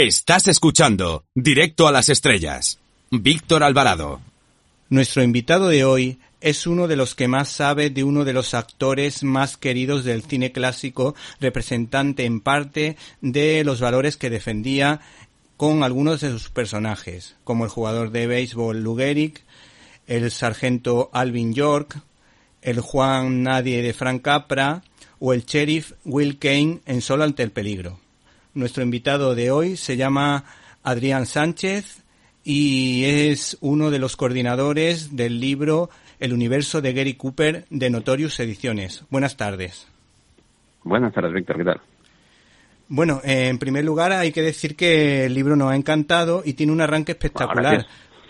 Estás escuchando Directo a las Estrellas. Víctor Alvarado. Nuestro invitado de hoy es uno de los que más sabe de uno de los actores más queridos del cine clásico, representante en parte de los valores que defendía con algunos de sus personajes, como el jugador de béisbol Lou Gehrig, el sargento Alvin York, el Juan Nadie de Frank Capra o el sheriff Will Kane en Solo ante el peligro. Nuestro invitado de hoy se llama Adrián Sánchez y es uno de los coordinadores del libro El universo de Gary Cooper de Notorious Ediciones. Buenas tardes. Buenas tardes, Víctor, ¿qué tal? Bueno, en primer lugar hay que decir que el libro nos ha encantado y tiene un arranque espectacular.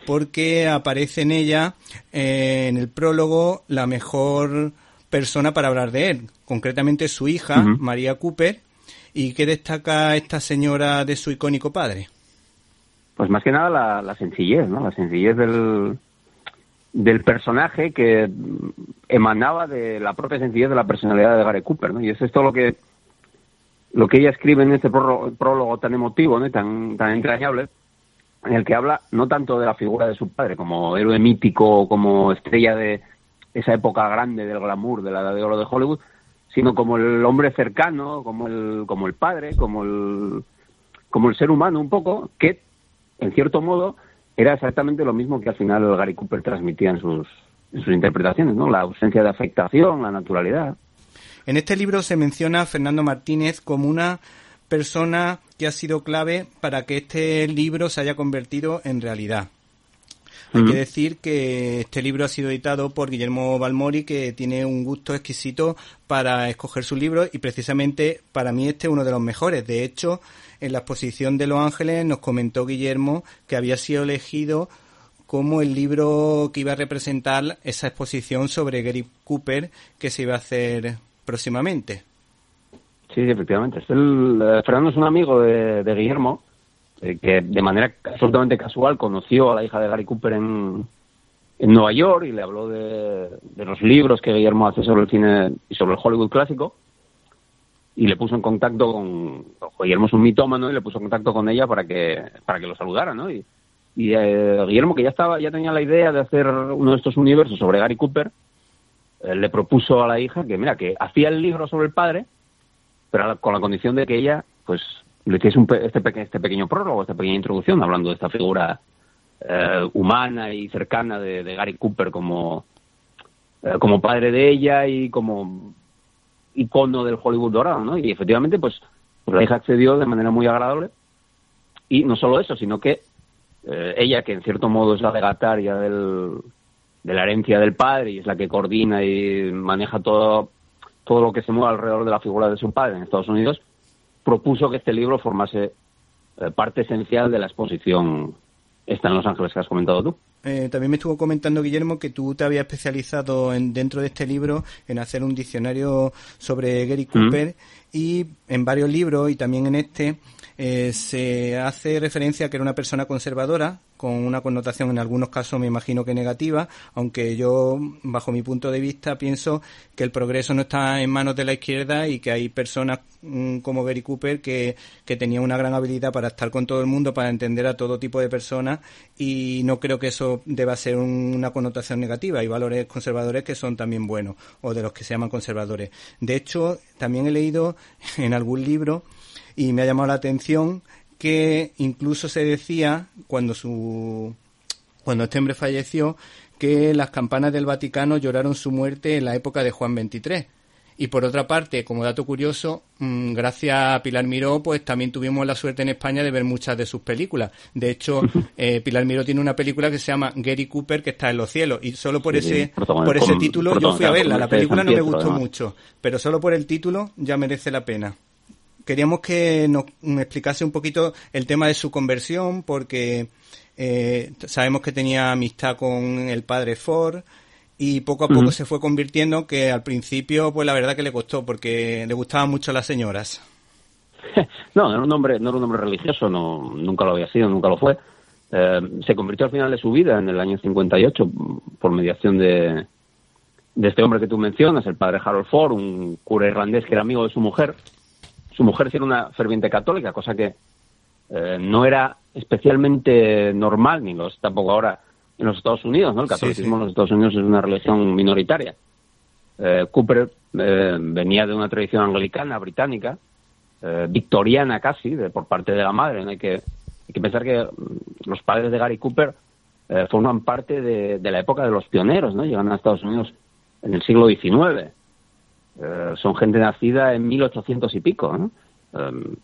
porque aparece en ella, eh, en el prólogo, la mejor persona para hablar de él, concretamente su hija, María Cooper. ¿Y qué destaca esta señora de su icónico padre? Pues más que nada la, sencillez, ¿no? La sencillez del, del personaje que emanaba de la propia sencillez de la personalidad de Gary Cooper, ¿no? Y es esto lo que lo que ella escribe en este prólogo, tan emotivo, ¿no? tan, tan entrañable, en el que habla no tanto de la figura de su padre como héroe mítico, como estrella de esa época grande del glamour de la edad de oro de Hollywood, sino como el hombre cercano, como el, como el padre, como el, como el ser humano un poco, que en cierto modo era exactamente lo mismo que al final Gary Cooper transmitía en sus, sus interpretaciones, ¿no? La ausencia de afectación, la naturalidad. En este libro se menciona a Fernando Martínez como una persona que ha sido clave para que este libro se haya convertido en realidad. Hay que decir que este libro ha sido editado por Guillermo Balmori, que tiene un gusto exquisito para escoger su libro y precisamente para mí este es uno de los mejores. De hecho, en la exposición de Los Ángeles nos comentó Guillermo que había sido elegido como el libro que iba a representar esa exposición sobre Gary Cooper que se iba a hacer próximamente. Sí, efectivamente. El, eh, Fernando es un amigo de Guillermo eh, que de manera absolutamente casual conoció a la hija de Gary Cooper en, en Nueva York y le habló de, los libros que Guillermo hace sobre el cine y sobre el Hollywood clásico y le puso en contacto con Guillermo es un mitómano y le puso en contacto con ella para que para que lo saludara no y, eh, Guillermo que ya estaba ya tenía la idea de hacer uno de estos universos sobre Gary Cooper eh, le propuso a la hija que mira que hacía el libro sobre el padre pero con la condición de que ella pues le hiciese este, este pequeño prólogo, esta pequeña introducción, hablando de esta figura eh, humana y cercana de, Gary Cooper como, eh, como padre de ella y como icono del Hollywood dorado. Y efectivamente, pues, pues, la hija accedió de manera muy agradable. Y no solo eso, sino que eh, ella, que en cierto modo es la legataria del, de la herencia del padre y es la que coordina y maneja todo, todo lo que se mueve alrededor de la figura de su padre en Estados Unidos, propuso que este libro formase eh, parte esencial de la exposición esta en Los Ángeles que has comentado tú. Eh, también me estuvo comentando Guillermo que tú te habías especializado en, dentro de este libro en hacer un diccionario sobre Gary mm. Cooper y en varios libros y también en este eh, se hace referencia a que era una persona conservadora, con una connotación en algunos casos me imagino que negativa, aunque yo, bajo mi punto de vista, pienso que el progreso no está en manos de la izquierda y que hay personas mm, como Gary Cooper que, que tenían una gran habilidad para estar con todo el mundo, para entender a todo tipo de personas y no creo que eso deba ser una connotación negativa. Hay valores conservadores que son también buenos o de los que se llaman conservadores. De hecho, también he leído en algún libro y me ha llamado la atención que incluso se decía cuando su cuando este hombre falleció que las campanas del Vaticano lloraron su muerte en la época de Juan XXIII. Y por otra parte, como dato curioso, mm, gracias a Pilar Miró, pues también tuvimos la suerte en España de ver muchas de sus películas. De hecho, eh, Pilar Miró tiene una película que se llama Gary Cooper, que está en los cielos. Y solo por ese, por ese título yo fui a verla. La película no me gustó mucho, pero solo por el título ya merece la pena queríamos que nos explicase un poquito el tema de su conversión, porque eh, sabemos que tenía amistad con el padre Ford y poco a poco se fue convirtiendo, que al principio, pues la verdad que le costó, porque le gustaban mucho las señoras. No, era un hombre, no era un hombre religioso, no, nunca lo había sido, nunca lo fue. Eh, se convirtió al final de su vida, en el año 58, por mediación de, de este hombre que tú mencionas, el padre Harold Ford, un cura irlandés que era amigo de su mujer, su mujer era una ferviente católica, cosa que eh, no era especialmente normal, ni lo es tampoco ahora en los Estados Unidos, ¿no? El catolicismo en los Estados Unidos es una religión minoritaria. Eh, Cooper eh, venía de una tradición anglicana, británica, victoriana casi, de, por parte de la madre. Hay, que, hay que pensar que mm, los padres de Gary Cooper forman parte de, de, la época de los pioneros, ¿no? Llegan a Estados Unidos en el siglo XIX. son gente nacida en 1800 y pico, ¿no?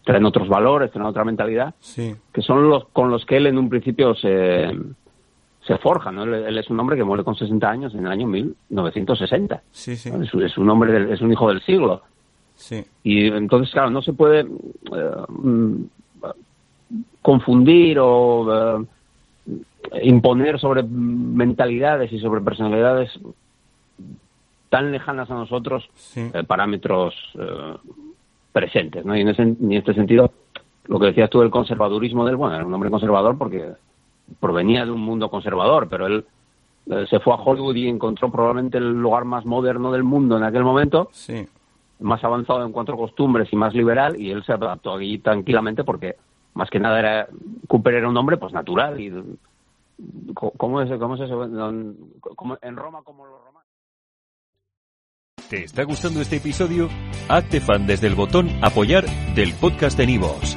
Traen otros valores, traen otra mentalidad, que son los con los que él en un principio se, se forja. ¿no? Él, es un hombre que muere con 60 años en el año 1960. Es, un hombre, es un hijo del siglo. Y entonces, claro, no se puede eh, confundir o eh, imponer sobre mentalidades y sobre personalidades tan lejanas a nosotros eh, parámetros presentes, ¿no? Y en, ese, en este sentido, lo que decías tú del conservadurismo del, bueno, era un hombre conservador porque provenía de un mundo conservador, pero él eh, se fue a Hollywood y encontró probablemente el lugar más moderno del mundo en aquel momento, sí. más avanzado en cuanto a costumbres y más liberal, y él se adaptó allí tranquilamente porque más que nada era Cooper era un hombre pues natural y ¿cómo es, cómo es eso? En Roma como los romanos. ¿Te está gustando este episodio? Hazte fan desde el botón Apoyar del podcast de Nivos.